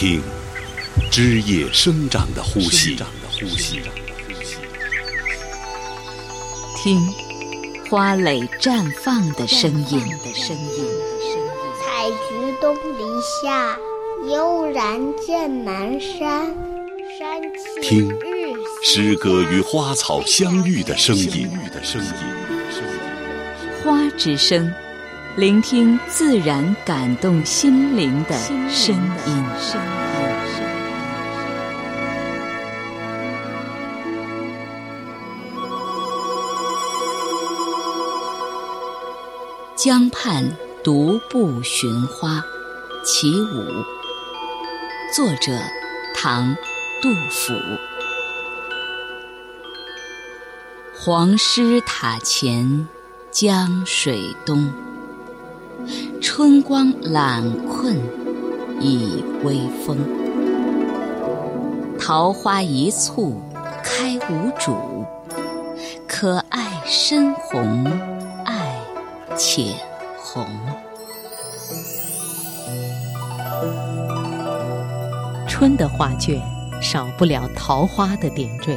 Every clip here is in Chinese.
听枝叶生长的呼吸，听花蕾绽放的声音。采菊东篱下，悠然见南山。听日诗歌与花草相遇的声音。花之声，聆听自然感动心灵的声音。江畔独步寻花，其五。作者：唐·杜甫。黄师塔前江水东，春光懒困倚微风。桃花一簇开无主，可爱深红爱浅红。春的画卷少不了桃花的点缀，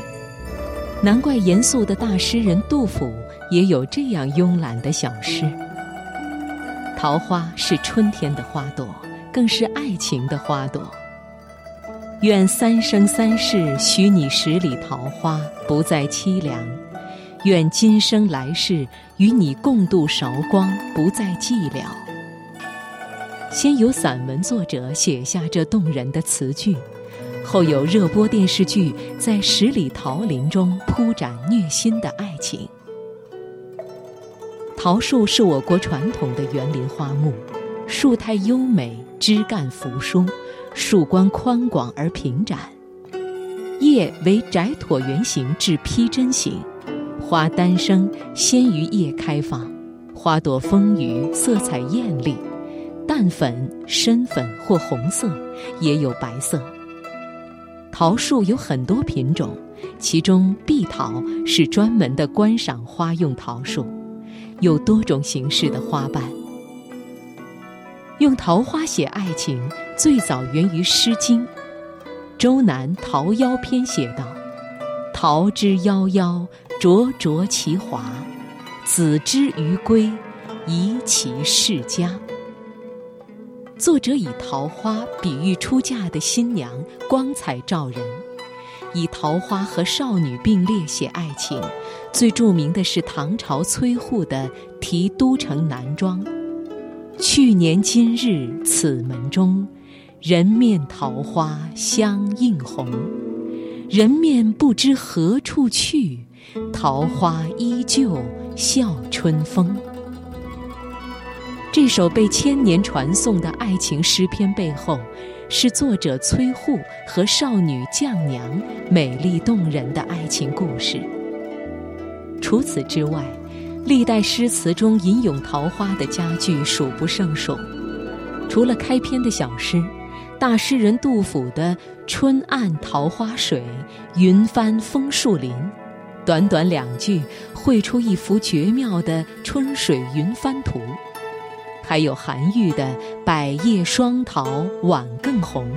难怪严肃的大诗人杜甫也有这样慵懒的小诗。桃花是春天的花朵，更是爱情的花朵。愿三生三世许你十里桃花，不再凄凉；愿今生来世与你共度韶光，不再寂寥。先有散文作者写下这动人的词句，后有热播电视剧在十里桃林中铺展虐心的爱情。桃树是我国传统的园林花木，树态优美，枝干扶疏，树冠宽广而平展，叶为窄椭圆形至披针形，花单生先于叶开放，花朵丰腴，色彩艳丽。淡粉、深粉或红色，也有白色。桃树有很多品种，其中碧桃是专门的观赏花用桃树，有多种形式的花瓣。用桃花写爱情，最早源于《诗经·周南·桃夭篇》写道：“桃之夭夭，灼灼其华。子之于归，宜其室家。”作者以桃花比喻出嫁的新娘，光彩照人；以桃花和少女并列写爱情，最著名的是唐朝崔护的《题都城南庄》：“去年今日此门中，人面桃花相映红。人面不知何处去，桃花依旧笑春风。”这首被千年传颂的爱情诗篇背后，是作者崔护和少女绛娘美丽动人的爱情故事。除此之外，历代诗词中吟咏桃花的佳句数不胜数。除了开篇的小诗，大诗人杜甫的“春暗桃花水，云翻枫树林”，短短两句绘出一幅绝妙的春水云帆图。还有韩愈的“百叶双桃晚更红，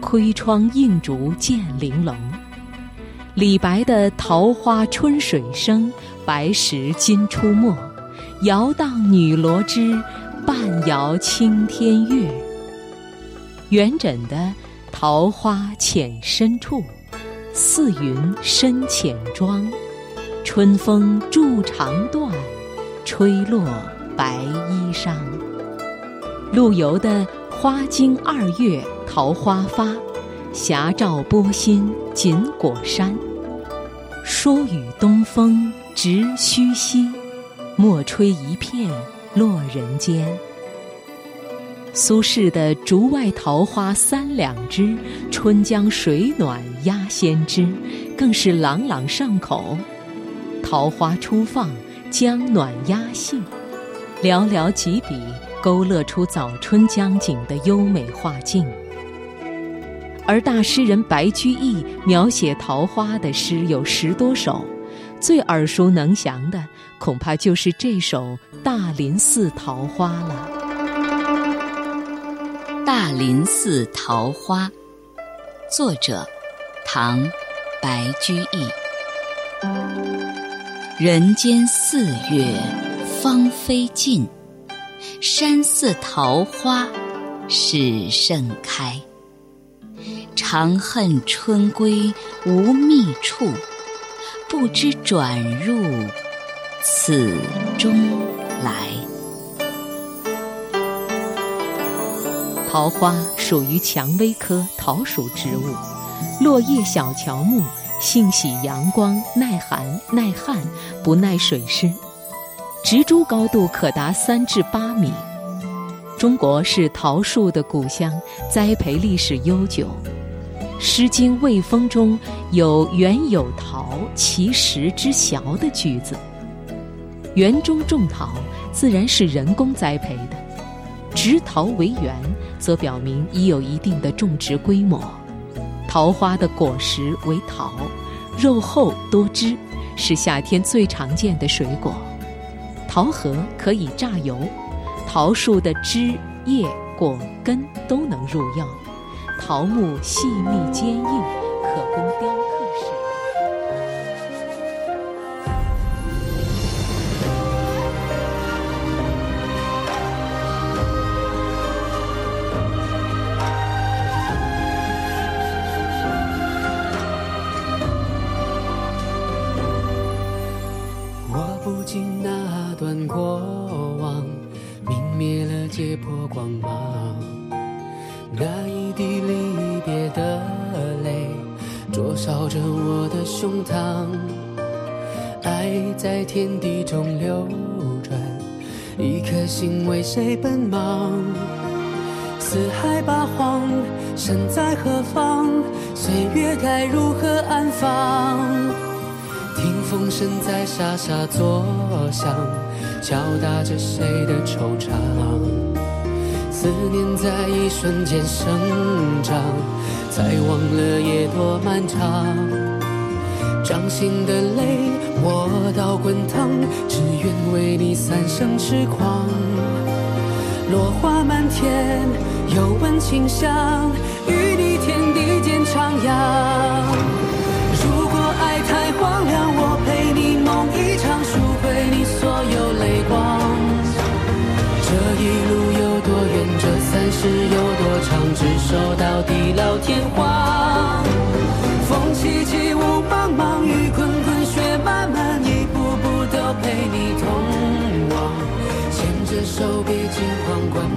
窥窗映烛见玲珑”，李白的“桃花春水生，白石今出没，摇荡女萝枝，半摇青天月”，元稹的“桃花浅深处，似云深浅妆，春风助长断，吹落”。白衣裳。陆游的“花经二月桃花发，霞照波心锦裹山。疏雨东风直须蹊，莫吹一片落人间。”苏轼的“竹外桃花三两枝，春江水暖鸭先知”，更是朗朗上口。桃花初放，江暖鸭性。寥寥几笔，勾勒出早春江景的优美画境。而大诗人白居易描写桃花的诗有十多首，最耳熟能详的恐怕就是这首《大林寺桃花》了。《大林寺桃花》，作者：唐·白居易。人间四月芳菲尽，山寺桃花始盛开。长恨春归无觅处，不知转入此中来。桃花属于蔷薇科桃属植物，落叶小乔木，性喜阳光，耐寒耐旱，不耐水湿。植株高度可达三至八米。中国是桃树的故乡，栽培历史悠久。《诗经·卫风》中有“园有桃，其实之小”的句子。园中种桃，自然是人工栽培的。植桃为园，则表明已有一定的种植规模。桃花的果实为桃，肉厚多汁，是夏天最常见的水果。桃核可以榨油，桃树的枝叶果根都能入药。桃木细密坚硬，可供雕刻。灭了结魄光芒。那一滴离别的泪，灼烧着我的胸膛。爱在天地中流转，一颗心为谁奔忙？四海八荒，身在何方？岁月该如何安放？听风声在沙沙作响，敲打着谁的惆怅？思念在一瞬间生长，才忘了夜多漫长。掌心的泪，我倒滚烫，只愿为你三生痴狂。落花满天，又闻清香，与你天地间徜徉。天荒。风凄凄，雾茫茫，雨滚滚，雪漫漫，一步步都陪你同往。牵着手，别惊慌，管？